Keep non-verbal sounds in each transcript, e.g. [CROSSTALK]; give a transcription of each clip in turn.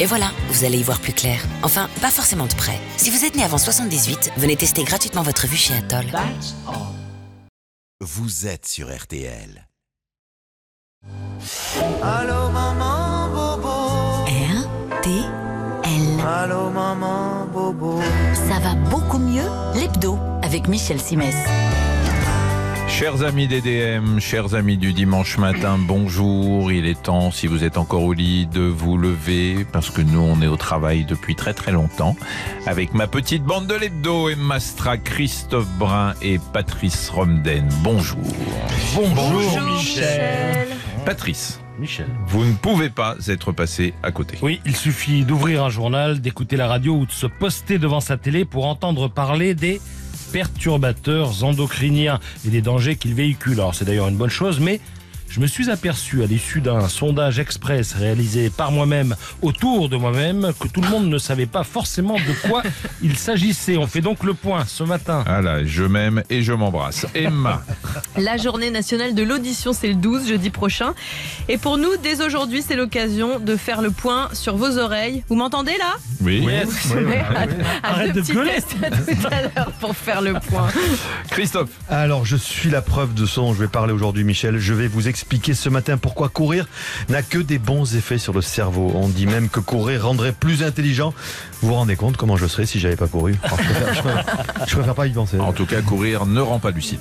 Et voilà, vous allez y voir plus clair. Enfin, pas forcément de près. Si vous êtes né avant 78, venez tester gratuitement votre vue chez Atoll. Vous êtes sur RTL. Allô maman bobo. RTL. Allô maman bobo. Ça va beaucoup mieux, l'hebdo, avec Michel Simès. Chers amis d'EDM, chers amis du dimanche matin, bonjour. Il est temps, si vous êtes encore au lit, de vous lever, parce que nous, on est au travail depuis très très longtemps. Avec ma petite bande de l'hebdo, Emma Stra, Christophe Brun et Patrice Romden. Bonjour. Bonjour, Michel. Patrice, Michel. vous ne pouvez pas être passé à côté. Oui, il suffit d'ouvrir un journal, d'écouter la radio ou de se poster devant sa télé pour entendre parler des perturbateurs endocriniens et des dangers qu'ils véhiculent. Alors c'est d'ailleurs une bonne chose, mais je me suis aperçu à l'issue d'un sondage express réalisé par moi-même autour de moi-même que tout le monde ne savait pas forcément de quoi [LAUGHS] il s'agissait. On fait donc le point ce matin. Ah là, je m'aime et je m'embrasse. Emma, [LAUGHS] La journée nationale de l'audition, c'est le 12, jeudi prochain. Et pour nous, dès aujourd'hui, c'est l'occasion de faire le point sur vos oreilles. Vous m'entendez là? Oui. [LAUGHS] Ouais, à- à Arrête deux de gueuler. tests à tout à l'heure pour faire le point. Christophe, Alors, je suis la preuve de ce dont je vais parler aujourd'hui, Michel. Je vais vous expliquer ce matin pourquoi courir n'a que des bons effets sur le cerveau. On dit même que courir rendrait plus intelligent. Vous vous rendez compte comment je serais si j'avais pas couru? Alors, je, préfère, je préfère- je préfère pas y penser. en tout cas, courir ne rend pas lucide.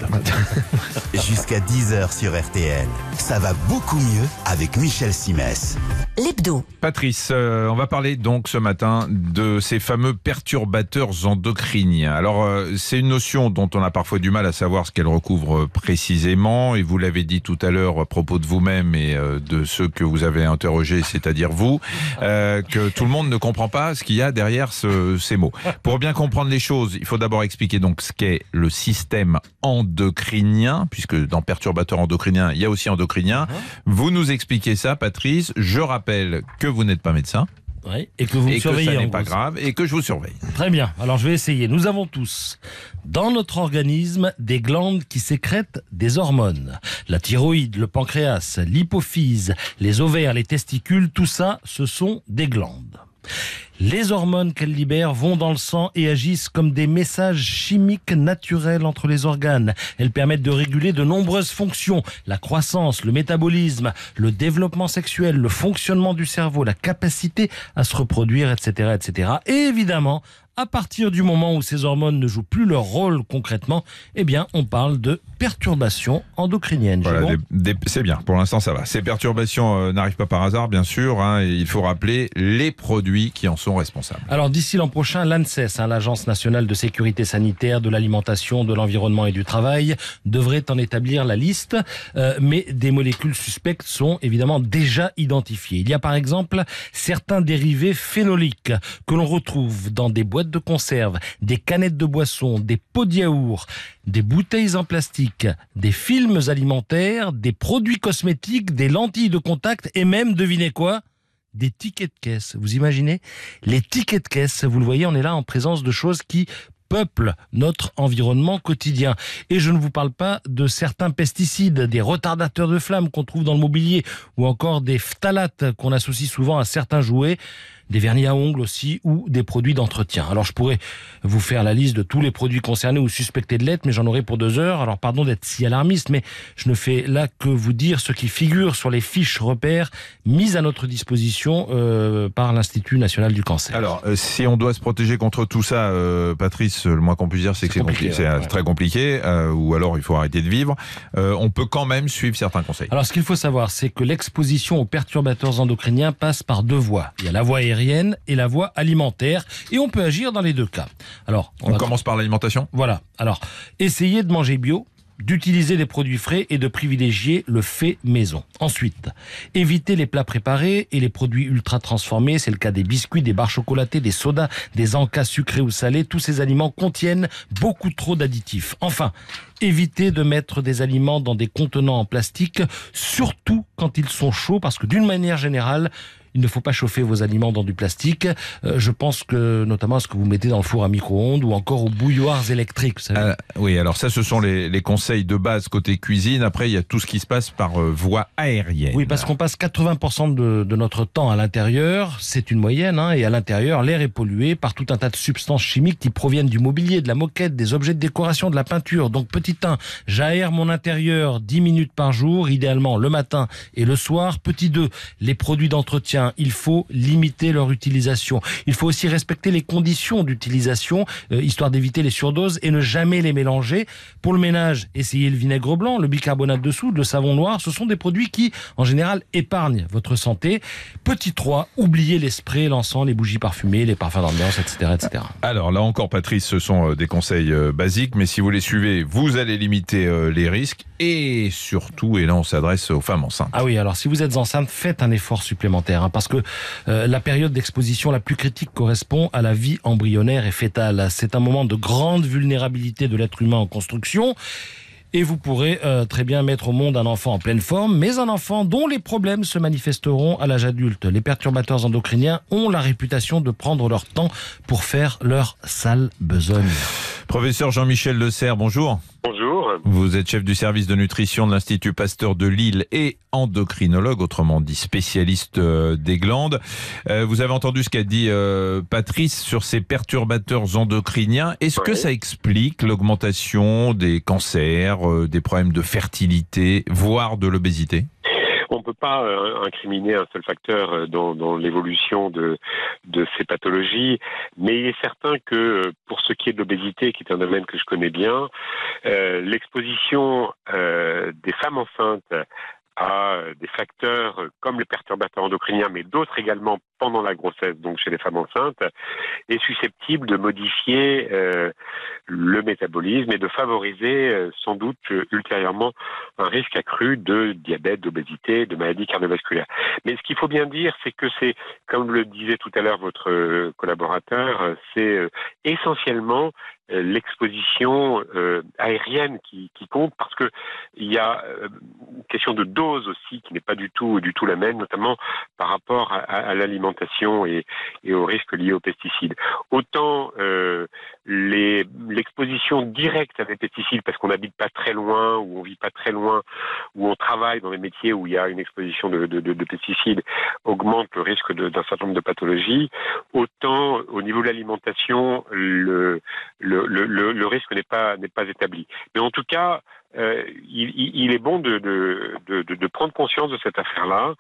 [LAUGHS] Jusqu'à 10h sur RTL. Ça va beaucoup mieux avec Michel Simès. L'hebdo, Patrice, euh, on va parler donc ce matin de ces fameux perturbateurs endocriniens. Alors, euh, c'est une notion dont on a parfois du mal à savoir ce qu'elle recouvre précisément, et vous l'avez dit tout à l'heure à propos de vous-même et euh, de ceux que vous avez interrogés, c'est-à-dire vous, euh, que tout le monde ne comprend pas ce qu'il y a derrière ce- ces mots. Pour bien comprendre les choses, il faut d'abord expliquer donc ce qu'est le système endocrinien, puisque dans perturbateur endocrinien, il y a aussi endocrinien. Vous nous expliquez ça, Patrice. Je rappelle que vous n'êtes pas médecin Ouais, et que vous me que surveillez. ça n'est pas grave et que je vous surveille. Très bien. Alors je vais essayer. Nous avons tous dans notre organisme des glandes qui sécrètent des hormones. La thyroïde, le pancréas, l'hypophyse, les ovaires, les testicules, tout ça, ce sont des glandes. Les hormones qu'elles libèrent vont dans le sang et agissent comme des messages chimiques naturels entre les organes. Elles permettent de réguler de nombreuses fonctions, la croissance, le métabolisme, le développement sexuel, le fonctionnement du cerveau, la capacité à se reproduire, etc., etc. Et évidemment, à partir du moment où ces hormones ne jouent plus leur rôle concrètement, eh bien, on parle de perturbations endocriniennes. Voilà, bon c'est bien, pour l'instant ça va. Ces perturbations euh, n'arrivent pas par hasard, bien sûr. hein, il faut rappeler les produits qui en sont responsables. Alors d'ici l'an prochain, l'ANSES, hein, l'Agence nationale de sécurité sanitaire, de l'alimentation, de l'environnement et du travail, devrait en établir la liste, euh, mais des molécules suspectes sont évidemment déjà identifiées. Il y a par exemple certains dérivés phénoliques que l'on retrouve dans des boîtes de conserve, des canettes de boissons, des pots de yaourt, des bouteilles en plastique, des films alimentaires, des produits cosmétiques, des lentilles de contact et même, devinez quoi des tickets de caisse. Vous imaginez? Les tickets de caisse, vous le voyez, on est là en présence de choses qui peuplent notre environnement quotidien. Et je ne vous parle pas de certains pesticides, des retardateurs de flammes qu'on trouve dans le mobilier, ou encore des phtalates qu'on associe souvent à certains jouets, des vernis à ongles aussi, ou des produits d'entretien. Alors je pourrais vous faire la liste de tous les produits concernés ou suspectés de l'être, mais j'en aurai pour deux heures. Alors pardon d'être si alarmiste, mais je ne fais là que vous dire ce qui figure sur les fiches repères mises à notre disposition euh, par l'Institut national du cancer. Alors, euh, si on doit se protéger contre tout ça, euh, Patrice, le moins qu'on puisse dire, c'est que c'est ouais. très compliqué, ou alors il faut arrêter de vivre. On peut quand même suivre certains conseils. Alors, ce qu'il faut savoir, c'est que l'exposition aux perturbateurs endocriniens passe par deux voies. Il y a la voie aérienne et la voie alimentaire, et on peut agir dans les deux cas. Alors, on commence par l'alimentation? Voilà. Alors, essayez de manger bio, d'utiliser des produits frais et de privilégier le fait maison. Ensuite, évitez les plats préparés et les produits ultra transformés. C'est le cas des biscuits, des barres chocolatées, des sodas, des encas sucrés ou salés. Tous ces aliments contiennent beaucoup trop d'additifs. Enfin, évitez de mettre des aliments dans des contenants en plastique, surtout quand ils sont chauds, parce que d'une manière générale, il ne faut pas chauffer vos aliments dans du plastique. Euh, je pense que notamment à ce que vous mettez dans le four à micro-ondes ou encore aux bouilloires électriques. vous savez. Euh, oui, alors ça, ce sont les, les conseils de base côté cuisine. Après, il y a tout ce qui se passe par euh, voie aérienne. Oui, parce qu'on passe 80% de, de notre temps à l'intérieur, c'est une moyenne, hein, et à l'intérieur, l'air est pollué par tout un tas de substances chimiques qui proviennent du mobilier, de la moquette, des objets de décoration, de la peinture. Donc petit 1, j'aère mon intérieur 10 minutes par jour, idéalement le matin et le soir. Petit 2, les produits d'entretien, il faut limiter leur utilisation. Il faut aussi respecter les conditions d'utilisation, euh, histoire d'éviter les surdoses et ne jamais les mélanger. Pour le ménage, essayez le vinaigre blanc, le bicarbonate de soude, le savon noir. Ce sont des produits qui, en général, épargnent votre santé. Petit 3, oubliez les sprays, l'encens, les bougies parfumées, les parfums d'ambiance, etc., etc. Alors là encore, Patrice, ce sont euh, des conseils euh, basiques, mais si vous les suivez, vous allez limiter euh, les risques et surtout, et là on s'adresse aux femmes enceintes. Ah oui, alors si vous êtes enceinte, faites un effort supplémentaire, hein, parce que euh, la période d'exposition la plus critique correspond à la vie embryonnaire et fétale. C'est un moment de grande vulnérabilité de l'être humain en construction. Et vous pourrez euh, très bien mettre au monde un enfant en pleine forme, mais un enfant dont les problèmes se manifesteront à l'âge adulte. Les perturbateurs endocriniens ont la réputation de prendre leur temps pour faire leur sale besogne. Professeur Jean-Michel Le Serre, bonjour. Bonjour. Vous êtes chef du service de nutrition de l'Institut Pasteur de Lille et endocrinologue, autrement dit spécialiste euh, des glandes. Euh, vous avez entendu ce qu'a dit euh, Patrice sur ces perturbateurs endocriniens. Est-ce que ça explique l'augmentation des cancers, des problèmes de fertilité, voire de l'obésité? On ne peut pas euh, incriminer un seul facteur euh, dans, l'évolution de, ces pathologies, mais il est certain que euh, pour ce qui est de l'obésité, qui est un domaine que je connais bien, l'exposition des femmes enceintes à des facteurs comme les perturbateurs endocriniens, mais d'autres également pendant la grossesse, donc chez les femmes enceintes, est susceptible de modifier euh, le métabolisme et de favoriser euh, sans doute euh, ultérieurement un risque accru de diabète, d'obésité, de maladies cardiovasculaires. Mais ce qu'il faut bien dire, c'est que c'est, comme le disait tout à l'heure votre collaborateur, c'est essentiellement l'exposition aérienne qui, compte parce que il y a une question de dose aussi qui n'est pas du tout du tout la même, notamment par rapport à l'alimentation et, et aux risques liés aux pesticides. Autant euh, l'exposition directe à des pesticides parce qu'on n'habite pas très loin ou on vit pas très loin ou on travaille dans des métiers où il y a une exposition de, de- de- de pesticides augmente le risque d'un certain nombre de pathologies. Autant au niveau de l'alimentation, le, risque n'est pas établi. Mais en tout cas, euh, il, est bon de prendre conscience de cette affaire-là.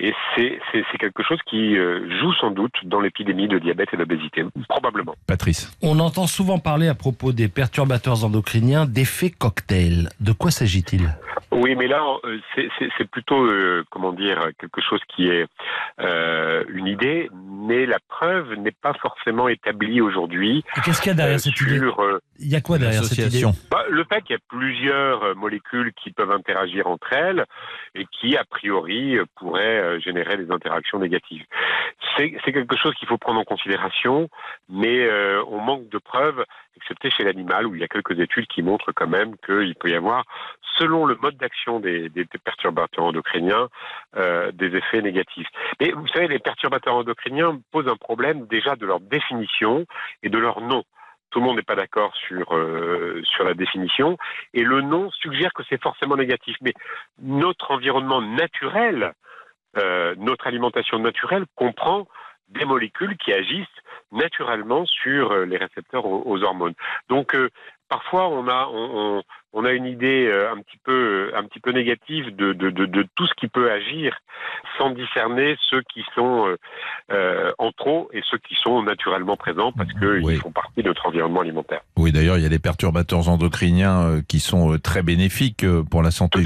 Et c'est c'est- c'est quelque chose qui euh, joue sans doute dans l'épidémie de diabète et d'obésité, probablement. Patrice. On entend souvent parler à propos des perturbateurs endocriniens d'effet cocktail. De quoi s'agit-il? Oui, mais là, euh, c'est- c'est c'est plutôt, euh, comment dire, quelque chose qui est euh, une idée, mais la preuve n'est pas forcément établie aujourd'hui. Et Qu'est-ce qu'il y a derrière euh, cette sur, idée? euh, Il y a quoi derrière cette idée bah, le fait qu'il y a plusieurs euh, molécules qui peuvent interagir entre elles et qui, a priori, euh, pourraient euh, générer des interactions négatives. C'est c'est quelque chose qu'il faut prendre en considération, mais euh, on manque de preuves, excepté chez l'animal, où il y a quelques études qui montrent quand même qu'il peut y avoir, selon le mode d'action des, des- des perturbateurs endocriniens, euh, des effets négatifs. Mais vous savez, les perturbateurs endocriniens posent un problème déjà de leur définition et de leur nom tout le monde n'est pas d'accord sur euh, sur la définition et le nom suggère que c'est forcément négatif. Mais notre environnement naturel, euh, notre alimentation naturelle comprend des molécules qui agissent naturellement sur euh, les récepteurs aux, hormones. Donc parfois on a on a une idée euh, un petit peu un petit peu négative de, de, de, de tout ce qui peut agir sans discerner ceux qui sont euh, euh, en trop et ceux qui sont naturellement présents parce qu'ils Oui. font partie de notre environnement alimentaire. Oui, d'ailleurs, il y a des perturbateurs endocriniens euh, qui sont euh, très bénéfiques euh, pour la santé.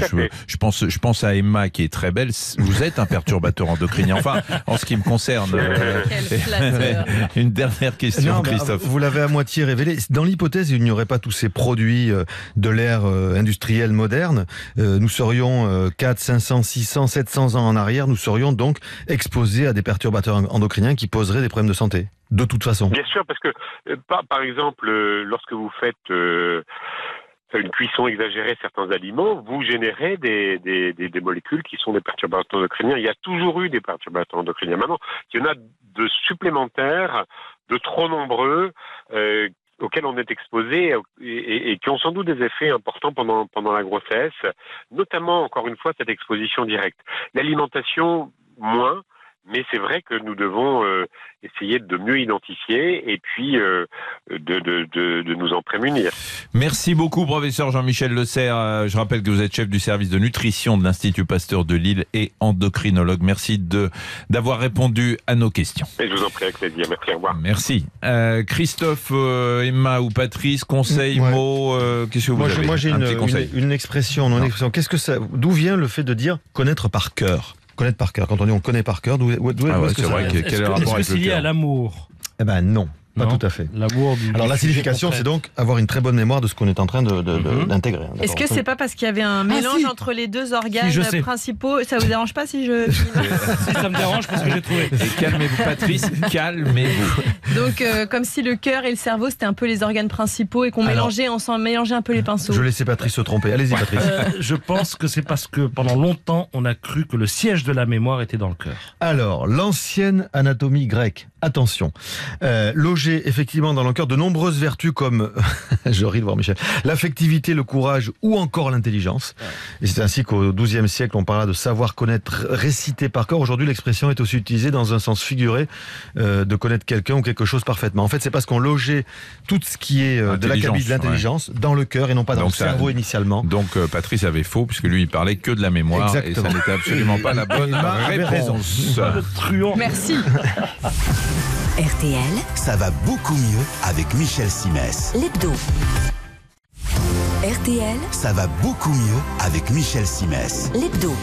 Je, pense, je pense à Emma qui est très belle. Vous êtes un perturbateur [LAUGHS] endocrinien. Enfin, en ce qui me concerne. euh. [LAUGHS] Une dernière question, Non, mais, Christophe. Vous l'avez à moitié révélé. Dans l'hypothèse, il n'y aurait pas tous ces produits euh, de euh, industrielle moderne. euh, Nous serions euh, 4, 500, 600, 700 ans en arrière. Nous serions donc exposés à des perturbateurs endocriniens qui poseraient des problèmes de santé. De toute façon. Bien sûr, parce que euh, par, exemple, lorsque vous faites une cuisson exagérée certains aliments, vous générez des, des molécules qui sont des perturbateurs endocriniens. Il y a toujours eu des perturbateurs endocriniens. Maintenant, il y en a de supplémentaires, de trop nombreux, euh, auxquels on est exposé et, et- qui ont sans doute des effets importants pendant, pendant la grossesse, notamment, encore une fois, cette exposition directe. L'alimentation, moins, mais c'est vrai que nous devons euh, essayer de mieux identifier et puis euh, de, de, de, de nous en prémunir. Merci beaucoup, professeur Jean-Michel Le Serre. Euh, Je rappelle que vous êtes chef du service de nutrition de l'Institut Pasteur de Lille et endocrinologue. Merci de d'avoir répondu à nos questions. Et je vous en prie avec plaisir. Merci, au revoir. Merci. Euh, Christophe, euh, Emma ou Patrice, conseil, Ouais. mots, euh, qu'est-ce que vous Moi, avez j'ai- moi, j'ai Un une, expression, non, une Non. expression. Qu'est-ce que ça, d'où vient le fait de dire connaître par cœur? Connaître par cœur. Quand on dit on connaît par cœur, d'où, Ah ouais, est-ce que c'est ça vrai Est-ce quel est le que- rapport est-ce que avec c'est lié à l'amour? Eh ben non, pas Non. tout à fait. L'amour du Alors la signification, c'est donc avoir une très bonne mémoire de ce qu'on est en train de, de- de- Mhm. d'intégrer. Est-ce que c'est pas parce qu'il y avait un mélange si. entre les deux organes Si, principaux Ça vous dérange pas si je [LAUGHS] Si ça me dérange, parce que j'ai trouvé. Calmez-vous, Patrice, [LAUGHS] calmez-vous. Donc euh, comme si le cœur et le cerveau c'était un peu les organes principaux et qu'on mélangeait, on s'en mélangeait un peu les pinceaux. Je laissais Patrice se tromper. Allez-y, Patrice. Euh, je pense que c'est parce que pendant longtemps, on a cru que le siège de la mémoire était dans le cœur. Alors, l'ancienne anatomie grecque, attention, euh, effectivement dans le cœur de nombreuses vertus comme, [LAUGHS] je ris de voir Michel, l'affectivité, le courage ou encore l'intelligence. Et c'est ainsi qu'au XIIe siècle, on parla de savoir connaître, réciter par cœur. Aujourd'hui, l'expression est aussi utilisée dans un sens figuré euh, de connaître quelqu'un ou quelque chose parfaitement. En fait, c'est parce qu'on logeait tout ce qui est euh, de Intelligence, l'acabit de l'intelligence dans le cœur et non pas dans Donc le ça- cerveau initialement. Donc euh, Patrice avait faux puisque lui il parlait que de la mémoire Exactement. et ça n'était absolument pas la bonne raison. réponse. Truand. Merci. [LAUGHS] [LAUGHS] RTL, Ça va beaucoup mieux avec Michel Simès. l'hebdo. RTL, Ça va beaucoup mieux avec Michel Simès. l'hebdo.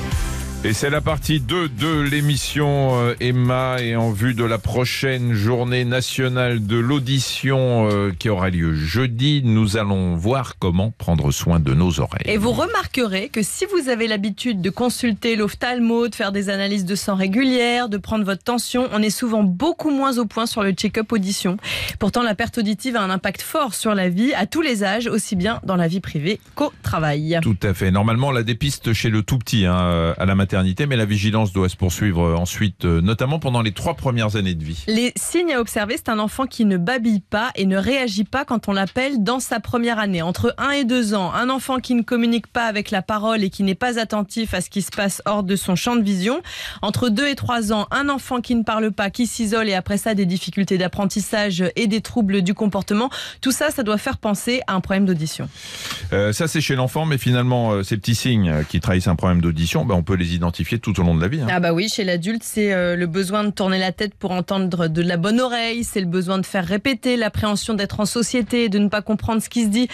Et c'est la partie 2 de l'émission euh, Emma et en vue de la prochaine journée nationale de l'audition euh, qui aura lieu jeudi, nous allons voir comment prendre soin de nos oreilles. Et vous remarquerez que si vous avez l'habitude de consulter l'ophtalmo, de faire des analyses de sang régulières, de prendre votre tension, on est souvent beaucoup moins au point sur le check-up audition. Pourtant, la perte auditive a un impact fort sur la vie à tous les âges, aussi bien dans la vie privée qu'au travail. Tout à fait. Normalement, on la dépiste chez le tout petit hein, à la maternité, mais la vigilance doit se poursuivre euh, ensuite, euh, notamment pendant les trois premières années de vie. Les signes à observer, c'est un enfant qui ne babille pas et ne réagit pas quand on l'appelle dans sa première année. Entre 1 et 2 ans, un enfant qui ne communique pas avec la parole et qui n'est pas attentif à ce qui se passe hors de son champ de vision. Entre 2 et 3 ans, un enfant qui ne parle pas, qui s'isole et après ça des difficultés d'apprentissage et des troubles du comportement. Tout ça, ça doit faire penser à un problème d'audition. Euh, ça, c'est chez l'enfant, mais finalement, euh, ces petits signes qui trahissent un problème d'audition, ben, on peut les identifier tout au long de la vie. hein. Ah bah oui, chez l'adulte, c'est euh, le besoin de tourner la tête pour entendre de la bonne oreille, c'est le besoin de faire répéter, l'appréhension d'être en société, de ne pas comprendre ce qui se dit.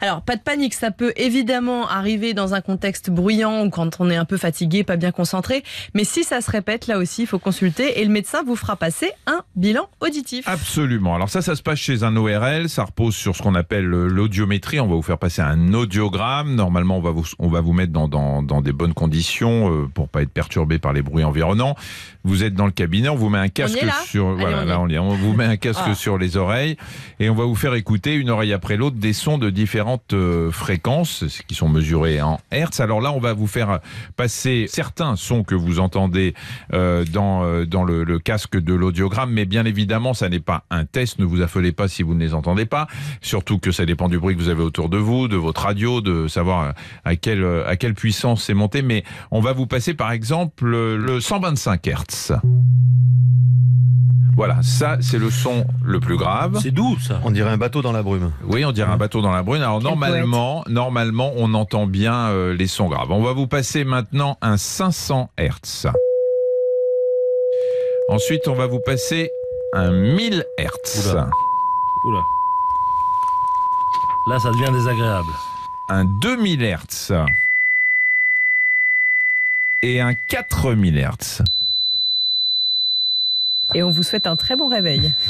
Alors, pas de panique, ça peut évidemment arriver dans un contexte bruyant ou quand on est un peu fatigué, pas bien concentré, mais si ça se répète, là aussi, il faut consulter et le médecin vous fera passer un bilan auditif. Absolument. Alors ça, ça se passe chez un ORL. Ça repose sur ce qu'on appelle euh, l'audiométrie. On va vous faire passer un audiogramme. Normalement, on va vous, on va vous mettre dans, dans, dans des bonnes conditions euh, pour pas être perturbé par les bruits environnants. Vous êtes dans le cabinet, on vous met un casque sur Allez, voilà, on là on y est. On vous met un casque Ah. sur les oreilles et on va vous faire écouter une oreille après l'autre des sons de différentes euh, fréquences qui sont mesurées en hertz. Alors là, on va vous faire passer certains sons que vous entendez euh, dans, euh, dans le, le casque de l'audiogramme, mais bien évidemment, ça n'est pas un test. Ne vous affolez pas si vous ne les entendez pas. Surtout que ça dépend du bruit que vous avez autour de vous, de votre radio, de savoir à quelle, à quelle puissance c'est monté. Mais on va vous passer par exemple le 125 Hertz. Voilà, ça c'est le son le plus grave. C'est doux, ça. On dirait un bateau dans la brume. Oui, on dirait un bateau dans la brune. Alors Quel normalement, normalement, on entend bien euh, les sons graves. On va vous passer maintenant un 500 Hertz. Ensuite, on va vous passer un 1000 Hertz, Oula. Oula. Là, ça devient désagréable. un 2000 Hertz et un 4000 Hertz. Et on vous souhaite un très bon réveil. [LAUGHS]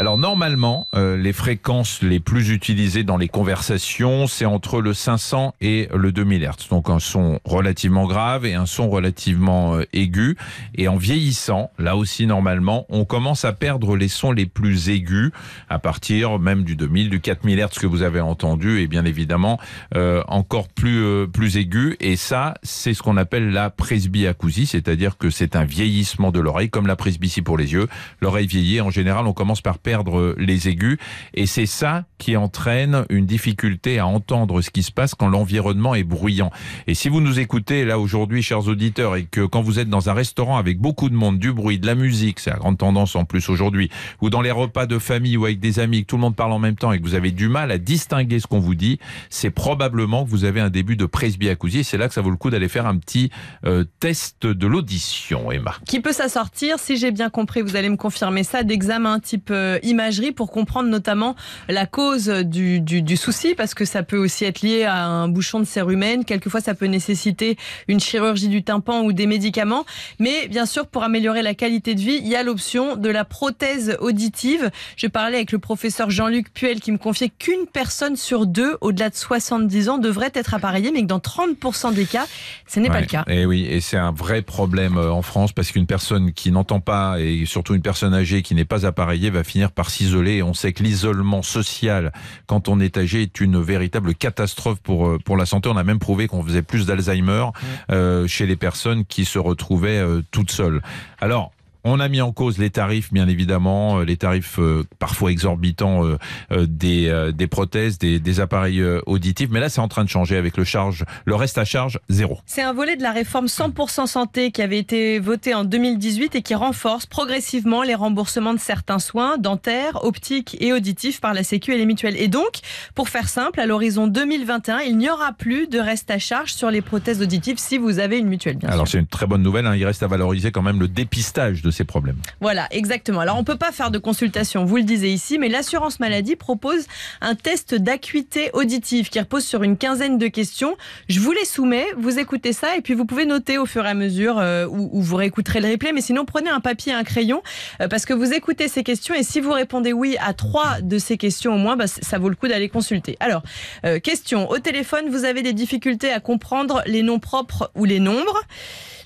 Alors normalement, euh, les fréquences les plus utilisées dans les conversations, c'est entre le 500 et le 2000 Hz. Donc un son relativement grave et un son relativement euh, aigu. Et en vieillissant, là aussi normalement, on commence à perdre les sons les plus aigus à partir même du 2000, du 4000 Hz que vous avez entendu et bien évidemment euh, encore plus euh, plus aigu. Et ça, c'est ce qu'on appelle la presbyacousie, c'est-à-dire que c'est un vieillissement de l'oreille, comme la presbytie pour les yeux. L'oreille vieillit. En général, on commence par perdre les aigus. Et c'est ça qui entraîne une difficulté à entendre ce qui se passe quand l'environnement est bruyant. Et si vous nous écoutez là aujourd'hui, chers auditeurs, et que quand vous êtes dans un restaurant avec beaucoup de monde, du bruit, de la musique, c'est la grande tendance en plus aujourd'hui, ou dans les repas de famille ou avec des amis, que tout le monde parle en même temps et que vous avez du mal à distinguer ce qu'on vous dit, c'est probablement que vous avez un début de presbyacousie. C'est là que ça vaut le coup d'aller faire un petit euh, test de l'audition, Emma. Qui peut s'assortir, si j'ai bien compris, vous allez me confirmer ça, d'examen type euh, imagerie pour comprendre notamment la cause du, du, du, souci, parce que ça peut aussi être lié à un bouchon de cérumen. Quelquefois, ça peut nécessiter une chirurgie du tympan ou des médicaments. Mais bien sûr, pour améliorer la qualité de vie, il y a l'option de la prothèse auditive. Je parlais avec le professeur Jean-Luc Puel qui me confiait qu'une personne sur deux, au-delà de 70 ans, devrait être appareillée, mais que dans 30% des cas, ce n'est Ouais. pas le cas. Et oui, et c'est un vrai problème euh, en France parce qu'une personne qui n'entend pas et surtout une personne âgée qui n'est pas appareillée va finir par s'isoler. On sait que l'isolement social quand on est âgé est une véritable catastrophe pour euh, pour la santé. On a même prouvé qu'on faisait plus d'Alzheimer euh, chez les personnes qui se retrouvaient euh, toutes seules. Alors. On a mis en cause les tarifs, bien évidemment, euh, les tarifs euh, parfois exorbitants euh, euh, des, des prothèses, des, des appareils auditifs. Mais là, c'est en train de changer avec le charge, le reste à charge zéro. C'est un volet de la réforme 100% santé qui avait été voté en 2018 et qui renforce progressivement les remboursements de certains soins dentaires, optiques et auditifs par la Sécu et les mutuelles. Et donc, pour faire simple, à l'horizon 2021, il n'y aura plus de reste à charge sur les prothèses auditives si vous avez une mutuelle, bien Alors c'est une très bonne nouvelle. hein. Il reste à valoriser quand même le dépistage de ces problèmes. Voilà, exactement. Alors, on peut pas faire de consultation, vous le disiez ici, mais l'assurance maladie propose un test d'acuité auditive qui repose sur une quinzaine de questions. Je vous les soumets, vous écoutez ça et puis vous pouvez noter au fur et à mesure euh, où, vous réécouterez le replay. Mais sinon, prenez un papier et un crayon euh, parce que vous écoutez ces questions et si vous répondez oui à trois de ces questions au moins, bah, ça vaut le coup d'aller consulter. Alors, euh, question. Au téléphone, vous avez des difficultés à comprendre les noms propres ou les nombres.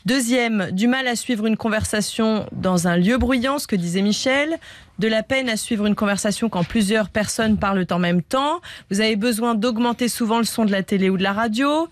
Deuxième, du mal à suivre une conversation dans un lieu bruyant, ce que disait Michel. De la peine à suivre une conversation quand plusieurs personnes parlent en même temps. Vous avez besoin d'augmenter souvent le son de la télé ou de la radio.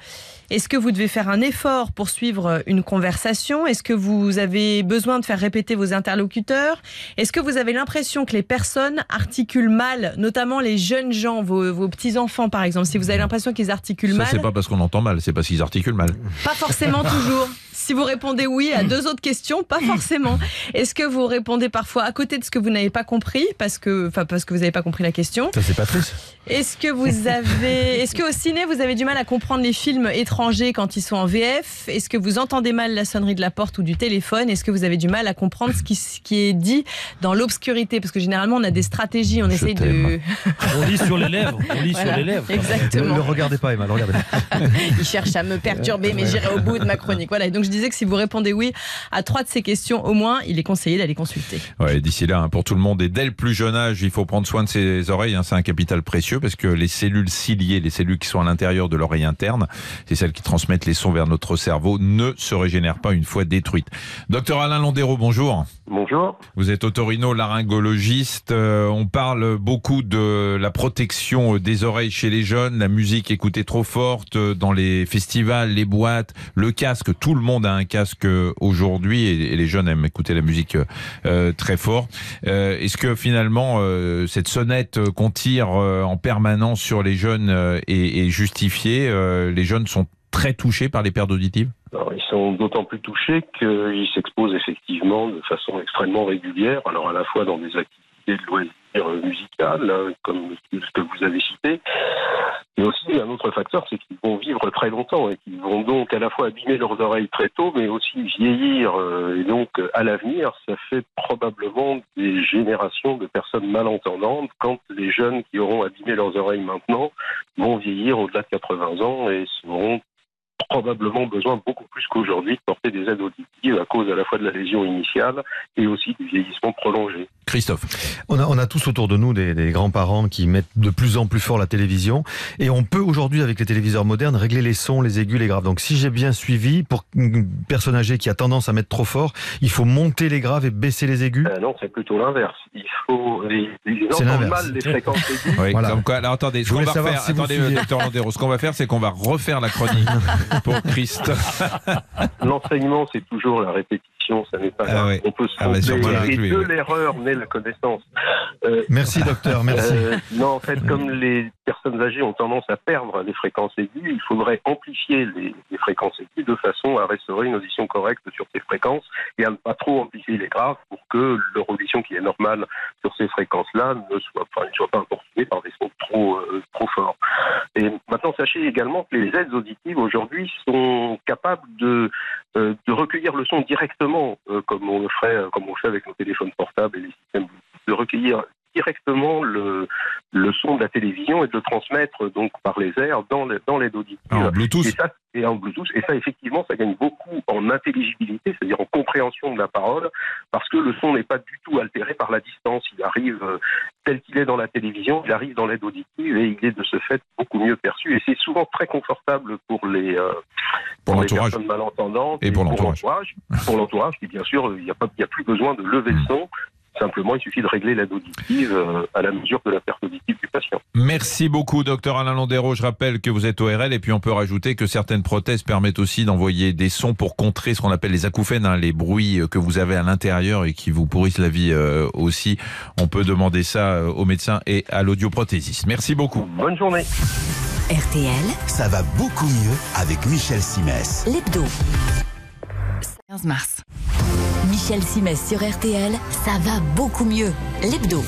Est-ce que vous devez faire un effort pour suivre une conversation? Est-ce que vous avez besoin de faire répéter vos interlocuteurs? Est-ce que vous avez l'impression que les personnes articulent mal, notamment les jeunes gens, vos, vos petits-enfants par exemple? Si vous avez l'impression qu'ils articulent Ça, mal, c'est pas parce qu'on entend mal, c'est parce qu'ils articulent mal. pas forcément [LAUGHS] toujours. Si vous répondez oui à deux autres questions, pas forcément. Est-ce que vous répondez parfois à côté de ce que vous n'avez pas compris parce que, enfin, parce que vous n'avez pas compris la question Ça, c'est Patrice. Est-ce que vous [LAUGHS] avez, est-ce que au ciné vous avez du mal à comprendre les films étrangers quand ils sont en VF Est-ce que vous entendez mal la sonnerie de la porte ou du téléphone? Est-ce que vous avez du mal à comprendre ce qui, ce qui est dit dans l'obscurité? Parce que généralement on a des stratégies, on Je essaye de. [LAUGHS] On lit sur les lèvres. On lit Voilà, sur les lèvres. Ne Exactement. le regardez pas, Emma, le regardez pas. [LAUGHS] Il cherche à me perturber, mais j'irai au bout de ma chronique. Voilà. Et donc je disais que si vous répondez oui à trois de ces questions au moins, il est conseillé d'aller consulter. Ouais, d'ici là, hein, pour tout le monde et dès le plus jeune âge, il faut prendre soin de ses oreilles. hein, c'est un capital précieux parce que les cellules ciliées, les cellules qui sont à l'intérieur de l'oreille interne, c'est celles qui transmettent les sons vers notre cerveau, ne se régénèrent pas une fois détruites. Docteur Alain Londero, bonjour. Bonjour. Vous êtes otorino-laryngologiste. Euh, on parle beaucoup de la protection des oreilles chez les jeunes, la musique écoutée trop forte euh, dans les festivals, les boîtes, le casque. Tout le monde a un casque euh, aujourd'hui et, et les jeunes aiment écouter la musique euh, très fort. Euh, Est-ce que finalement euh, cette sonnette euh, qu'on tire euh, en permanence sur les jeunes euh, est, justifiée Euh, Les jeunes sont très touchés par les pertes auditives? Ils sont d'autant plus touchés qu'ils s'exposent effectivement de façon extrêmement régulière, alors à la fois dans des activités de loisirs musicales, hein, comme ce que vous avez cité, mais aussi un autre facteur, c'est qu'ils vont vivre très longtemps et qu'ils vont donc à la fois abîmer leurs oreilles très tôt, mais aussi vieillir. euh, et donc, à l'avenir, ça fait probablement des générations de personnes malentendantes quand les jeunes qui auront abîmé leurs oreilles maintenant vont vieillir au-delà de 80 ans et auront probablement besoin beaucoup plus qu'aujourd'hui de porter des aides auditives à cause à la fois de la lésion initiale et aussi du vieillissement prolongé. Christophe. On a, on a tous autour de nous des, des grands-parents qui mettent de plus en plus fort la télévision. Et on peut aujourd'hui, avec les téléviseurs modernes, régler les sons, les aigus, les graves. Donc si j'ai bien suivi, pour une personne âgée qui a tendance à mettre trop fort, il faut monter les graves et baisser les aigus. Euh, non, c'est plutôt l'inverse. Il faut. Ils C'est l'inverse. mal les fréquences aiguës. Oui, Voilà. comme quoi, alors attendez, Je ce qu'on voulais va faire, si attendez, suiviez. docteur Landero, ce qu'on va faire, c'est qu'on va refaire la chronique [LAUGHS] pour Christophe. L'enseignement, c'est toujours la répétition, ça n'est pas Ah. On peut se Ah tromper. et de l'erreur naît la connaissance. Euh, Merci docteur, merci. euh, non, en fait, comme les personnes âgées ont tendance à perdre les fréquences aiguës, il faudrait amplifier les, les fréquences aiguës de façon à restaurer une audition correcte sur ces fréquences et à ne pas trop amplifier les graves pour que leur audition qui est normale sur ces fréquences-là ne soit, enfin, ne soit pas importunée par des sons trop, euh, trop forts. Et maintenant, sachez également que les aides auditives aujourd'hui sont capables de, euh, de recueillir le son directement, euh, comme on le ferait, euh, comme on fait avec nos téléphones portables et les systèmes de recueillir directement le, le son de la télévision et de le transmettre donc par les airs dans les, dans l'aide auditive. En Bluetooth. Et ça, et en Bluetooth. Et ça, effectivement, ça gagne beaucoup en intelligibilité, c'est-à-dire en compréhension de la parole, parce que le son n'est pas du tout altéré par la distance. Il arrive euh, tel qu'il est dans la télévision, il arrive dans l'aide auditive et il est de ce fait beaucoup mieux perçu. Et c'est souvent très confortable pour les, euh, Pour les l'entourage. personnes malentendantes Et pour l'entourage. Pour l'entourage, puis bien sûr, il n'y a, pas- il y a plus besoin de lever le son. Simplement, il suffit de régler l'aide auditive euh, à la mesure de la perte auditive du patient. Merci beaucoup, docteur Alain Landero. Je rappelle que vous êtes ORL et puis on peut rajouter que certaines prothèses permettent aussi d'envoyer des sons pour contrer ce qu'on appelle les acouphènes, hein, les bruits euh, que vous avez à l'intérieur et qui vous pourrissent la vie euh, aussi. On peut demander ça euh, au médecin et à l'audioprothésiste. Merci beaucoup. Bonne journée. RTL, Ça va beaucoup mieux avec Michel Simès. l'hebdo. 15 mars. Michel Simès sur RTL, ça va beaucoup mieux. L'hebdo.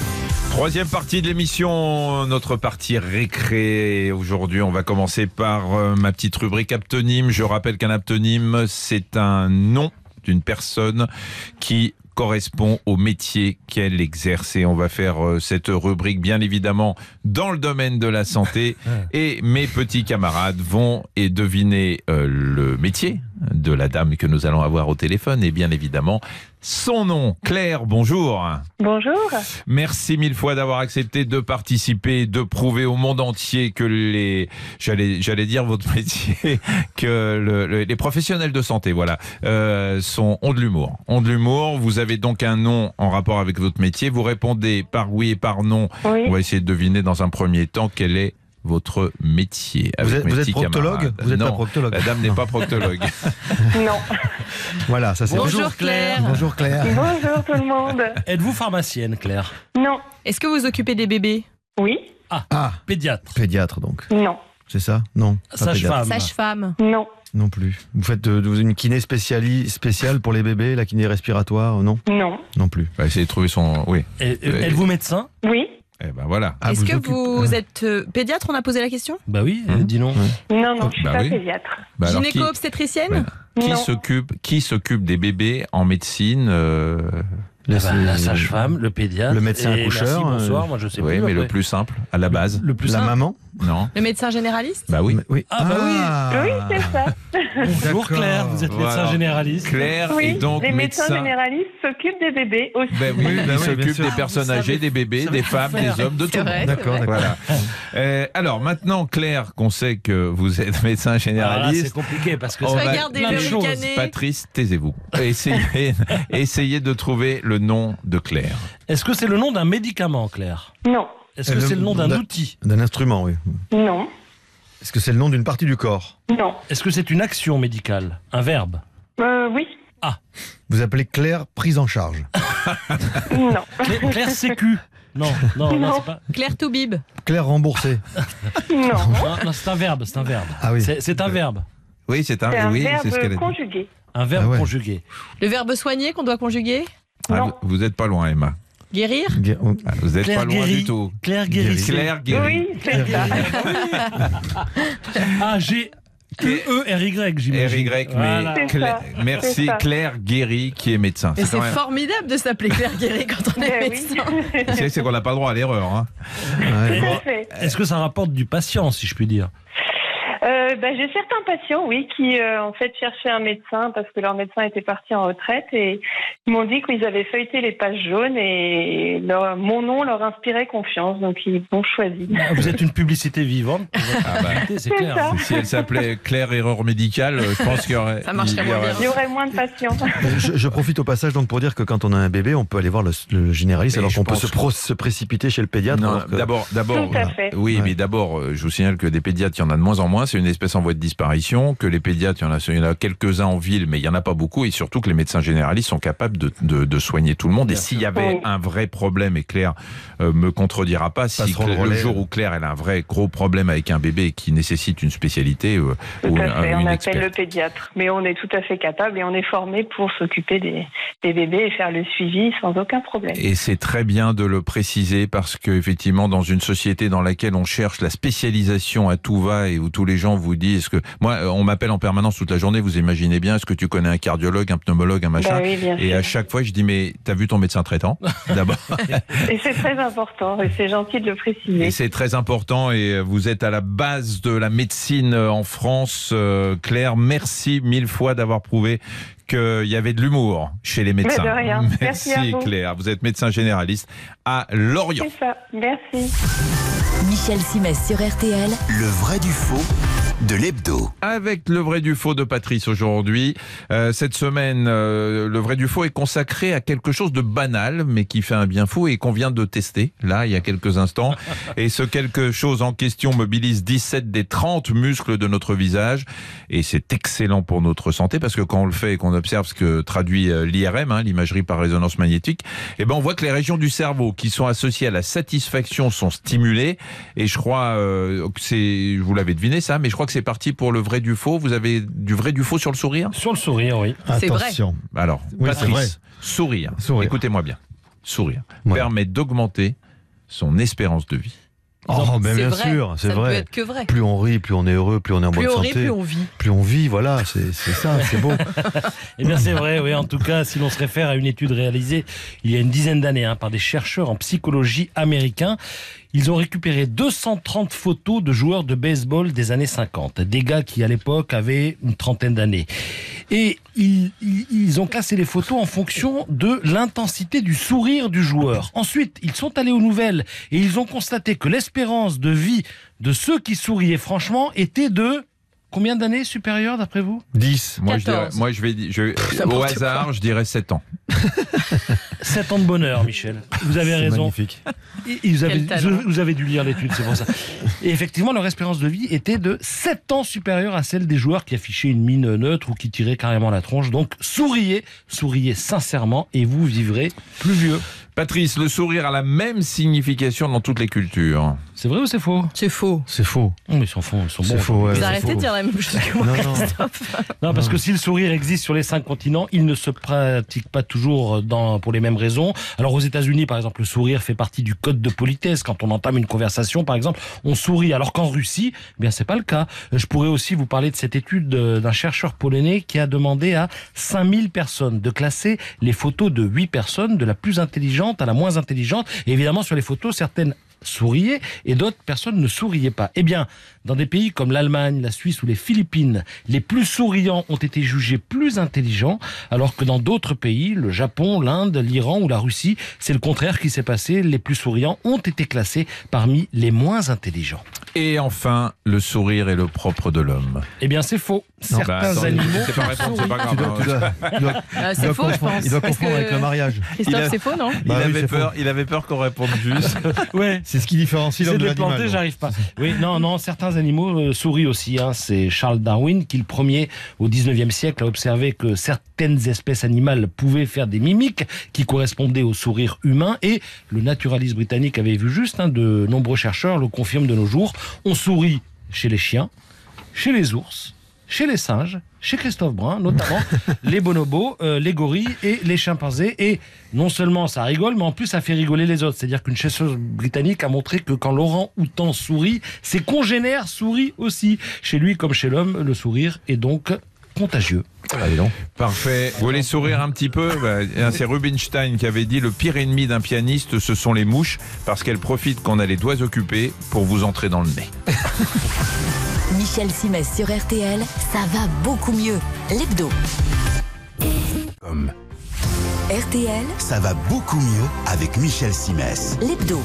Troisième partie de l'émission, notre partie récré. Aujourd'hui, on va commencer par euh, ma petite rubrique aptonyme. Je rappelle qu'un aptonyme, c'est un nom d'une personne qui correspond au métier qu'elle exerce. Et on va faire euh, cette rubrique, bien évidemment, dans le domaine de la santé. [LAUGHS] Et mes petits camarades vont et deviner euh, le métier de la dame que nous allons avoir au téléphone. Et bien évidemment, son nom. Claire, bonjour. Bonjour. Merci mille fois d'avoir accepté de participer, de prouver au monde entier que les, j'allais, j'allais dire votre métier, [LAUGHS] que le- le- les professionnels de santé, voilà, euh, sont ont de l'humour, ont de l'humour. Vous avez donc un nom en rapport avec votre métier. Vous répondez par oui et par non. Oui. On va essayer de deviner dans un premier temps quel est votre métier. Vous êtes, vous proctologue camarades. Vous n'êtes pas Non, proctologue La dame n'est pas proctologue. [LAUGHS] Non. Voilà, ça c'est Bonjour Claire. Bonjour Claire. Bonjour tout le monde. Êtes-vous pharmacienne, Claire? Non. Est-ce que vous occupez des bébés? Oui. Ah, Pédiatre pédiatre donc. Non. C'est ça? Non. Sage-femme Sage-femme. Non. Non plus. Vous faites euh, vous- une kiné spéciale pour les bébés, la kiné respiratoire Non? Non. Non plus. On va essayer de trouver son. Oui. Et- Êtes-vous médecin? Oui. Eh ben voilà. Ah, Est-ce vous que vous êtes euh, pédiatre? On a posé la question? Bah oui, Hum. euh, dis non. Non, non, je suis Bah pas oui. pédiatre. Bah alors, qui- Gynéco-obstétricienne Ouais. Qui Non. s'occupe qui s'occupe des bébés en médecine euh, C'est- la sage-femme, le pédiatre. Le médecin et accoucheur, merci, bonsoir, moi je sais Oui, plus. mais le après. plus simple à la base. Le plus La simple. maman Non. Le médecin généraliste Bah oui. Oui. Ah, bah oui. Oui, c'est ça. Bonjour. Claire, vous êtes médecin Voilà. généraliste. Claire Oui. et donc les médecins médecin. généralistes s'occupent des bébés aussi. Ben oui, bah oui, bien s'occupe sûr. des personnes savez- âgées, des bébés, des femmes, faire. des hommes, de tout C'est le monde. D'accord, d'accord. Voilà. Euh, alors maintenant, Claire, qu'on sait que vous êtes médecin Ah, c'est généraliste, compliqué parce que On ça va- Regardez plein de choses. Patrice, taisez-vous. Essayez, [LAUGHS] essayez de trouver le nom de Claire. Est-ce que c'est le nom d'un médicament, Claire? Non. Est-ce que Euh, c'est le nom d'un outil D'un instrument, oui. Non. Est-ce que c'est le nom d'une partie du corps Non. Est-ce que c'est une action médicale Un verbe Euh, oui. Vous appelez Claire prise en charge. [LAUGHS] Non. Claire, Claire Sécu Non, non, non, Non. c'est pas. Claire Toubib. Claire remboursée. [LAUGHS] Non. Non, non, c'est un verbe, c'est un verbe. Ah oui. C'est- un verbe. Oui, c'est un, C'est un oui, c'est ce qu'elle a verbe conjugué. Un verbe Ah ouais. conjugué. Le verbe soigner qu'on doit conjuguer Ah, Non. vous- vous êtes pas loin, Emma. Guérir Gu- Ah, Vous êtes Claire pas loin Guéry. du tout. Claire Guérissé. Claire Guéry. Oui, c'est ça. Ah, G. E-E-R-Y, j'imagine. R-Y, mais. C'est ça, merci c'est ça. Claire Guéry qui est médecin. Et C'est c'est quand même- formidable de s'appeler Claire Guéry quand on est oui. médecin. c'est c'est qu'on n'a pas le droit à l'erreur. Hein. ouais. Tout à fait. Est-ce que ça rapporte du patient, si je puis dire? Euh, bah, J'ai certains patients, oui, qui euh, en fait cherchaient un médecin parce que leur médecin était parti en retraite et ils m'ont dit qu'ils avaient feuilleté les pages jaunes et leur- mon nom leur inspirait confiance, donc ils m'ont choisi. Ah, Vous êtes une publicité vivante. pour votre Ah bah, c'est clair. ça. Si elle s'appelait Claire Erreur Médicale, euh, je pense qu'il y aurait. Ça marcherait il y moins aurait- bien. Il y aurait moins de patients. Je, je profite au passage donc pour dire que quand on a un bébé, on peut aller voir le, le généraliste alors qu'on peut se, pro- se précipiter chez le pédiatre. Non, alors que- d'abord, d'abord, Tout à fait. oui, Ouais. mais d'abord, je vous signale que des pédiatres, il y en a de moins en moins. C'est une espèce en voie de disparition. Que les pédiatres, il y en a, quelques-uns en ville, mais il y en a pas beaucoup. Et surtout que les médecins généralistes sont capables de, de- de soigner tout le monde. Et s'il y avait un vrai problème, et Claire euh, me contredira pas, si le Claire- le relais. jour où Claire elle a un vrai gros problème avec un bébé qui nécessite une spécialité euh, Tout ou à un- fait, une on appelle le pédiatre. Mais on est tout à fait capable et on est formé pour s'occuper des, des bébés et faire le suivi sans aucun problème. Et c'est très bien de le préciser parce que effectivement, dans une société dans laquelle on cherche la spécialisation à tout va et où tous les gens vous disent que moi, euh, on m'appelle en permanence toute la journée. Vous imaginez bien, est-ce que tu connais un cardiologue, un pneumologue, un machin Bah oui, bien Et sûr. à chaque fois, je dis mais t'as vu ton médecin traitant [LAUGHS] D'abord. Et c'est très important et c'est gentil de le préciser. Et c'est très important et vous êtes à la base de la médecine euh, en France. Euh, Claire, merci mille fois d'avoir prouvé qu'il y avait de l'humour chez les médecins. de rien. Merci à vous. Claire. Vous êtes médecin généraliste à Lorient. C'est ça, merci. Michel Simès sur RTL. Le vrai du faux de l'hebdo. Avec le vrai du faux de Patrice aujourd'hui. Euh, cette semaine, euh, le vrai du faux est consacré à quelque chose de banal, mais qui fait un bien fou et qu'on vient de tester, là, il y a quelques instants. [LAUGHS] Et ce quelque chose en question mobilise 17 des 30 muscles de notre visage. Et c'est excellent pour notre santé parce que quand on le fait et qu'on observe ce que traduit euh, l'IRM, hein, l'imagerie par résonance magnétique, eh ben on voit que les régions du cerveau qui sont associées à la satisfaction sont stimulées. Et je crois euh, que c'est, vous l'avez deviné ça, mais je crois que c'est parti pour le vrai du faux. Vous avez du vrai du faux sur le sourire? Sur le sourire, oui. C'est vrai. Attention. Alors, Oui, c'est vrai. Patrice, sourire. Sourire. Écoutez-moi bien. Sourire Ouais. permet d'augmenter son espérance de vie. Oh, bien vrai. sûr, c'est Ça ne peut vrai. être que vrai. Plus on rit, plus on est heureux, plus on est en Plus bonne on rit, santé. plus on vit. Plus on vit, voilà, c'est c'est ça, c'est beau. [LAUGHS] Eh bien, c'est vrai, oui. En tout cas, si l'on se réfère à une étude réalisée il y a une dizaine d'années hein, par des chercheurs en psychologie américains, ils ont récupéré 230 photos de joueurs de baseball des années 50, des gars qui à l'époque avaient une trentaine d'années. Et ils, ont classé les photos en fonction de l'intensité du sourire du joueur. Ensuite, ils sont allés aux nouvelles et ils ont constaté que l'espérance de vie de ceux qui souriaient franchement était de combien d'années supérieure d'après vous? 10. Moi, je, dirais, 14. moi, je vais, je, [LAUGHS] au hasard, je dirais 7 ans. [LAUGHS] 7 ans de bonheur, Michel. Vous avez raison. magnifique. Et- et vous, avez, Quel talent. vous- vous avez dû lire l'étude, c'est pour ça. Et effectivement, leur espérance de vie était de 7 ans supérieure à celle des joueurs qui affichaient une mine neutre ou qui tiraient carrément la tronche. Donc, souriez, souriez sincèrement et vous vivrez plus vieux. Patrice, le sourire a la même signification dans toutes les cultures. C'est vrai ou c'est faux? C'est faux. C'est faux. Oh, mais Ils s'en font, ils sont C'est bons. faux, ouais. Vous c'est arrêtez faux. de dire la même chose que moi, Non. Christophe. [LAUGHS] Non, parce que si le sourire existe sur les cinq continents, il ne se pratique pas toujours dans, pour les mêmes raisons. Alors aux États-Unis, par exemple, le sourire fait partie du code de politesse. Quand on entame une conversation, par exemple, on sourit. Alors qu'en Russie, eh bien c'est pas le cas. Je pourrais aussi vous parler de cette étude de- d'un chercheur polonais qui a demandé à 5000 personnes de classer les photos de 8 personnes, de la plus intelligente à la moins intelligente. Et évidemment, sur les photos, certaines souriaient et d'autres personnes ne souriaient pas. Eh bien, dans des pays comme l'Allemagne, la Suisse ou les Philippines, les plus souriants ont été jugés plus intelligents, alors que dans d'autres pays, le Japon, l'Inde, l'Iran ou la Russie, c'est le contraire qui s'est passé. Les plus souriants ont été classés parmi les moins intelligents. Et enfin, le sourire est le propre de l'homme. Eh bien, c'est faux. Non, Certains bah, attendez, animaux. c'est pas c'est pas grave. Tu dois, tu dois- tu dois- [LAUGHS] Ah, il c'est doit faux, je pense. Il doit confondre avec le mariage. Christophe, c'est faux, non Bah il, oui, avait peur, il avait peur qu'on réponde juste. [LAUGHS] Ouais. C'est ce qui différencie l'homme de de les planter, l'animal. j'arrive pas. [LAUGHS] Oui, non, non, certains animaux euh, sourient aussi. Hein. C'est Charles Darwin qui, le premier au 19e siècle, a observé que certaines espèces animales pouvaient faire des mimiques qui correspondaient au sourire humain. Et le naturaliste britannique avait vu juste, hein, de nombreux chercheurs le confirment de nos jours. On sourit chez les chiens, chez les ours, chez les singes, chez Christophe Brun, notamment [LAUGHS] les bonobos, euh, les gorilles et les chimpanzés. Et non seulement ça rigole, mais en plus ça fait rigoler les autres. C'est-à-dire qu'une chercheuse britannique a montré que quand Laurent Houtan sourit, ses congénères sourient aussi. Chez lui comme chez l'homme, le sourire est donc contagieux. Allez donc. Parfait. Vous voulez sourire un petit peu Bah, C'est Rubinstein qui avait dit le pire ennemi d'un pianiste, ce sont les mouches, parce qu'elles profitent qu'on a les doigts occupés pour vous entrer dans le nez. [LAUGHS] Michel Simès sur RTL, ça va beaucoup mieux. L'hebdo. RTL, ça va beaucoup mieux avec Michel Simès. l'hebdo.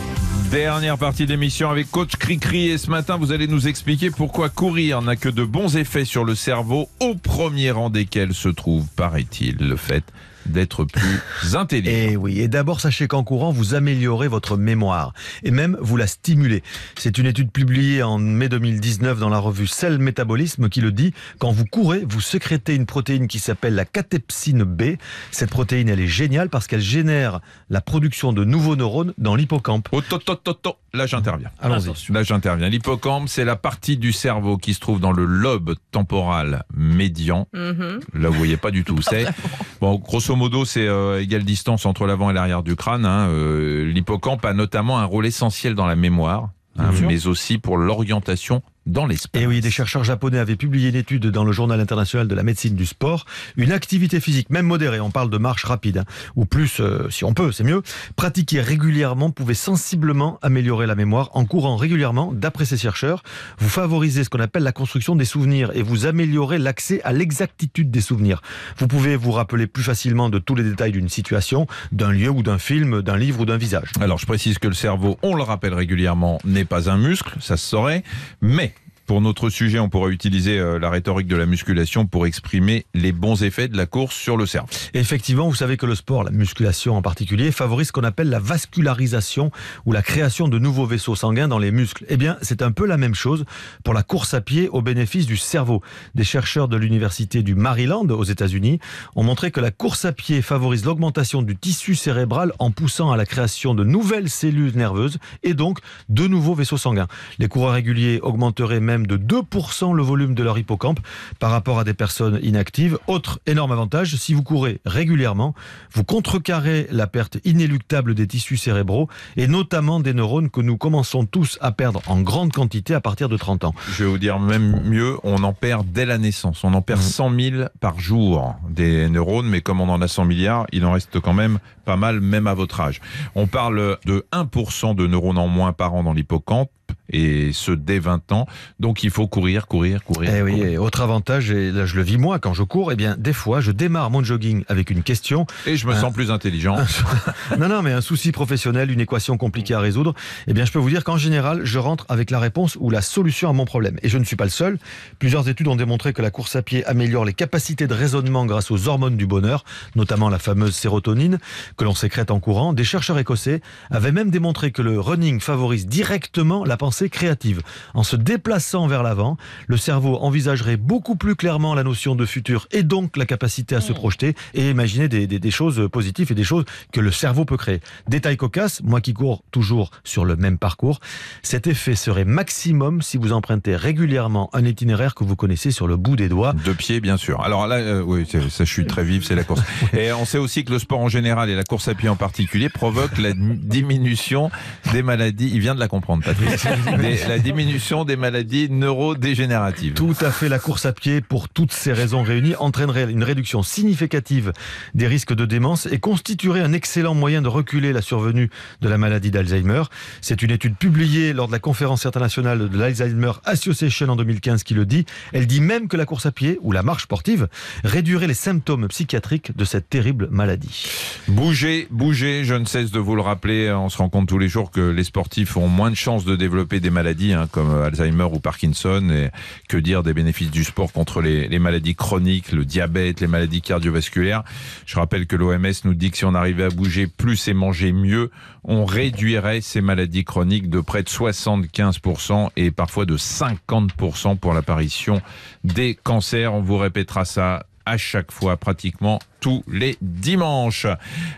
Dernière partie de l'émission avec coach Cricri. Et ce matin vous allez nous expliquer pourquoi courir n'a que de bons effets sur le cerveau au premier rang desquels se trouve, paraît-il, le fait d'être plus [LAUGHS] intelligent. Et oui, et d'abord sachez qu'en courant, vous améliorez votre mémoire et même vous la stimulez. C'est une étude publiée en mai 2019 dans la revue Cell Métabolisme qui le dit. Quand vous courez, vous sécrétez une protéine qui s'appelle la catepsine B. Cette protéine, elle est géniale parce qu'elle génère la production de nouveaux neurones dans l'hippocampe. Oh, to, to, to, to. Là j'interviens. Allons-y. Là j'interviens. L'hippocampe, c'est la partie du cerveau qui se trouve dans le lobe temporal médian. Mhm. Là, vous voyez pas du tout où c'est. [LAUGHS] Bon, grosso modo, c'est euh, égale distance entre l'avant et l'arrière du crâne. hein. Euh, L'hippocampe a notamment un rôle essentiel dans la mémoire, hein, mais aussi pour l'orientation dans l'espace. Et oui, des chercheurs japonais avaient publié une étude dans le journal international de la médecine du sport. Une activité physique, même modérée, on parle de marche rapide, hein, ou plus, euh, si on peut, c'est mieux, pratiquée régulièrement pouvait sensiblement améliorer la mémoire. En courant régulièrement, d'après ces chercheurs, vous favorisez ce qu'on appelle la construction des souvenirs et vous améliorez l'accès à l'exactitude des souvenirs. Vous pouvez vous rappeler plus facilement de tous les détails d'une situation, d'un lieu ou d'un film, d'un livre ou d'un visage. Alors, je précise que le cerveau, on le rappelle régulièrement, n'est pas un muscle, ça se saurait, mais pour notre sujet, on pourrait utiliser euh, la rhétorique de la musculation pour exprimer les bons effets de la course sur le cerveau. Effectivement, vous savez que le sport, la musculation en particulier, favorise ce qu'on appelle la vascularisation ou la création de nouveaux vaisseaux sanguins dans les muscles. Eh bien, c'est un peu la même chose pour la course à pied au bénéfice du cerveau. Des chercheurs de l'université du Maryland aux États-Unis ont montré que la course à pied favorise l'augmentation du tissu cérébral en poussant à la création de nouvelles cellules nerveuses et donc de nouveaux vaisseaux sanguins. Les coureurs réguliers augmenteraient même de 2% le volume de leur hippocampe par rapport à des personnes inactives. Autre énorme avantage, si vous courez régulièrement, vous contrecarrez la perte inéluctable des tissus cérébraux et notamment des neurones que nous commençons tous à perdre en grande quantité à partir de 30 ans. Je vais vous dire même mieux, on en perd dès la naissance. On en perd 100 000 par jour des neurones, mais comme on en a 100 milliards, il en reste quand même pas mal, même à votre âge. On parle de 1% de neurones en moins par an dans l'hippocampe, et ce dès 20 ans. Donc il faut courir, courir, courir. Eh oui, courir. et autre avantage, et là je le vis moi quand je cours, eh bien des fois je démarre mon jogging avec une question. Et je me Un- sens plus intelligent. [LAUGHS] non, non, mais un souci professionnel, une équation compliquée à résoudre, eh bien, je peux vous dire qu'en général, je rentre avec la réponse ou la solution à mon problème. Et je ne suis pas le seul. Plusieurs études ont démontré que la course à pied améliore les capacités de raisonnement grâce aux hormones du bonheur, notamment la fameuse sérotonine que l'on sécrète en courant. Des chercheurs écossais avaient même démontré que le running favorise directement la pensée créative. En se déplaçant vers l'avant, le cerveau envisagerait beaucoup plus clairement la notion de futur et donc la capacité à se projeter et imaginer des, des- des choses positives et des choses que le cerveau peut créer. Détail cocasse, moi qui cours toujours sur le même parcours, cet effet serait maximum si vous empruntez régulièrement un itinéraire que vous connaissez sur le bout des doigts. De pied, bien sûr. Alors là, euh, oui, ça, je suis très vif, c'est la course. [LAUGHS] Et on sait aussi que le sport en général et la course à pied en particulier provoquent la diminution des maladies. Il vient de la comprendre, Patrick. [LAUGHS] Des- la diminution des maladies neurodégénératives. Tout à fait, la course à pied, pour toutes ces raisons réunies, entraînerait une réduction significative des risques de démence et constituerait un excellent moyen de reculer la survenue de la maladie d'Alzheimer. C'est une étude publiée lors de la conférence internationale de l'Alzheimer Association en 2015 qui le dit. Elle dit même que la course à pied ou la marche sportive réduirait les symptômes psychiatriques de cette terrible maladie. Bougez, bougez, je ne cesse de vous le rappeler. On se rend compte tous les jours que les sportifs ont moins de chances de développer des maladies hein, comme Alzheimer ou Parkinson. Et que dire des bénéfices du sport contre les, les maladies chroniques, le diabète, les maladies cardiovasculaires. Je rappelle que l'OMS nous dit que si on arrivait à bouger plus et manger mieux, on réduirait ces maladies chroniques de près de 75% et parfois de 50% pour l'apparition des cancers. On vous répétera ça à chaque fois, pratiquement tous les dimanches.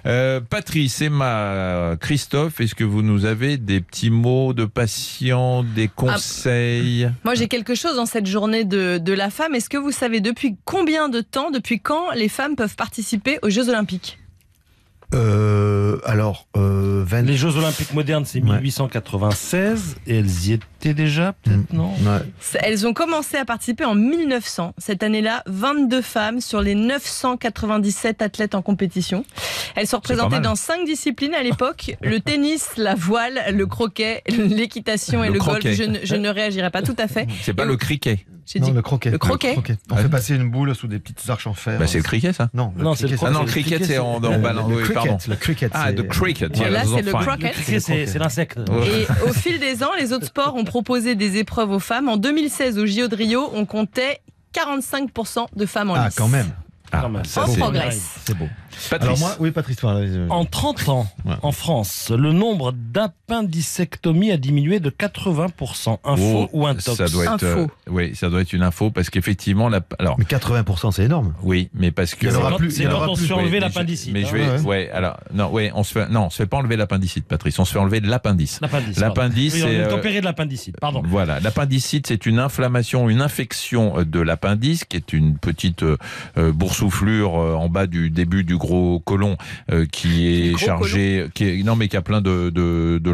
Euh, Patrice, Emma, Christophe, est-ce que vous nous avez des petits mots de patients, des conseils? Moi, j'ai quelque chose dans cette journée de, de la femme. Est-ce que vous savez depuis combien de temps, depuis quand les femmes peuvent participer aux Jeux Olympiques? Euh, alors, euh, 20... Les Jeux Olympiques modernes, c'est Ouais. 1896 et elles y étaient déjà, peut-être, non Elles ont commencé à participer en 1900. Cette année-là, 22 femmes sur les 997 athlètes en compétition. Elles sont représentées dans cinq disciplines à l'époque [LAUGHS] le tennis, la voile, le croquet, l'équitation et Le le, golf. Je ne, je ne réagirai pas tout à fait. C'est pas le criquet. J'ai Non, dit le croquet. le croquet. On fait passer une boule sous des petites arches en fer. Bah, c'est le criquet, ça Non, Non, c'est le Ah non, cricket, c'est en, en cricket, pardon. le cricket, Ah, c'est- de cricket. yeah, Là, c'est le croquet. C'est l'insecte. Et au fil des ans, les autres sports ont proposé des épreuves aux femmes. En 2016, au JO de Rio, on comptait 45% de femmes en Ah, lice. quand même. Ah, Quand même. ça, On c'est- progresse. C'est beau. Patrice. Alors moi, oui, Patrice, En 30 ans, Ouais. en France, le nombre d'appendicectomies a diminué de 80%. Info Oh, ou intox ça doit être, Info. euh, oui, ça doit être une info parce qu'effectivement, la, alors, mais 80%, c'est énorme. oui, mais parce que Il y en aura quand- plus, c'est il y en quand aura on plus. se fait enlever Oui, mais je- l'appendicite. Mais je hein. vais, Ouais. ouais. alors, non, ouais, on se fait, non, on se fait pas enlever l'appendicite, Patrice. On se fait enlever l'appendice. L'appendice. L'appendice. Oui, c'est, on est euh, opéré de l'appendicite. Pardon. Voilà, l'appendicite, c'est une inflammation, une infection euh, de l'appendice, qui est une petite boursouflure euh, en bas du début du gros côlon, euh, qui est chargé, qui est, non mais qui a plein de de, de,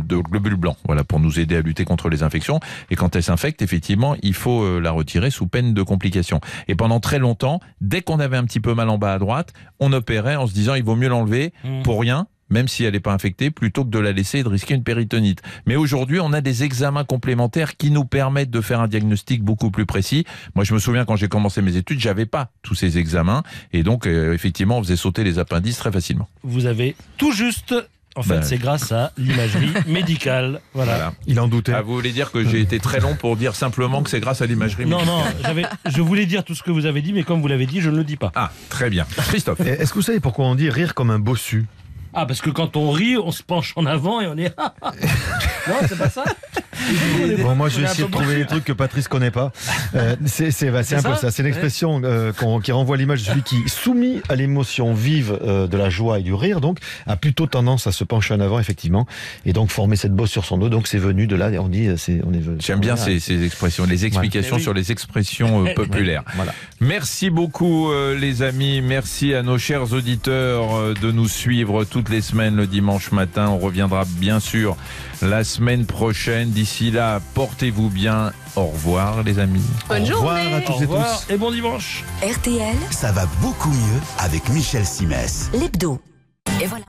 de globules blancs, voilà, pour nous aider à lutter contre les infections. Et quand elle s'infecte, effectivement, il faut euh, la retirer sous peine de complications. Et pendant très longtemps, dès qu'on avait un petit peu mal en bas à droite, on opérait en se disant il vaut mieux l'enlever Mm. pour rien, même si elle n'est pas infectée, plutôt que de la laisser et de risquer une péritonite. Mais aujourd'hui, on a des examens complémentaires qui nous permettent de faire un diagnostic beaucoup plus précis. Moi, je me souviens quand j'ai commencé mes études, j'avais pas tous ces examens, et donc euh, effectivement, on faisait sauter les appendices très facilement. Vous avez tout juste. En fait, Ben. c'est grâce à l'imagerie [LAUGHS] médicale. Voilà. Voilà. Il en doutait. Ah, vous voulez dire que j'ai été très long pour dire simplement que c'est grâce à l'imagerie Non, médicale non, j'avais- je voulais dire tout ce que vous avez dit, mais comme vous l'avez dit, je ne le dis pas. Ah, très bien. Christophe. Est-ce que vous savez pourquoi on dit rire comme un bossu? Ah, parce que quand on rit, on se penche en avant et on est. [LAUGHS] non, c'est pas ça [LAUGHS] Bon, moi, je vais essayer de trouver des trucs que Patrice connaît pas. [LAUGHS] Euh, c'est c'est- bah, c'est C'est un peu ça ça. C'est une expression euh, qui renvoie à l'image de celui qui, soumis à l'émotion vive euh, de la joie et du rire, donc, a plutôt tendance à se pencher en avant, effectivement, et donc former cette bosse sur son dos. Donc, c'est venu de là. On dit, euh, c'est, on est. J'aime bien ces, ces expressions, les explications Eh oui. sur les expressions euh, populaires. Voilà. Merci beaucoup euh, les amis, merci à nos chers auditeurs euh, de nous suivre toutes les semaines le dimanche matin. On reviendra bien sûr la semaine prochaine. D'ici là, portez-vous bien. Au revoir les amis. Bonne Au revoir journée. à Au toutes et tous. et bon dimanche RTL, Ça va beaucoup mieux avec Michel Simès. l'hebdo. Et voilà.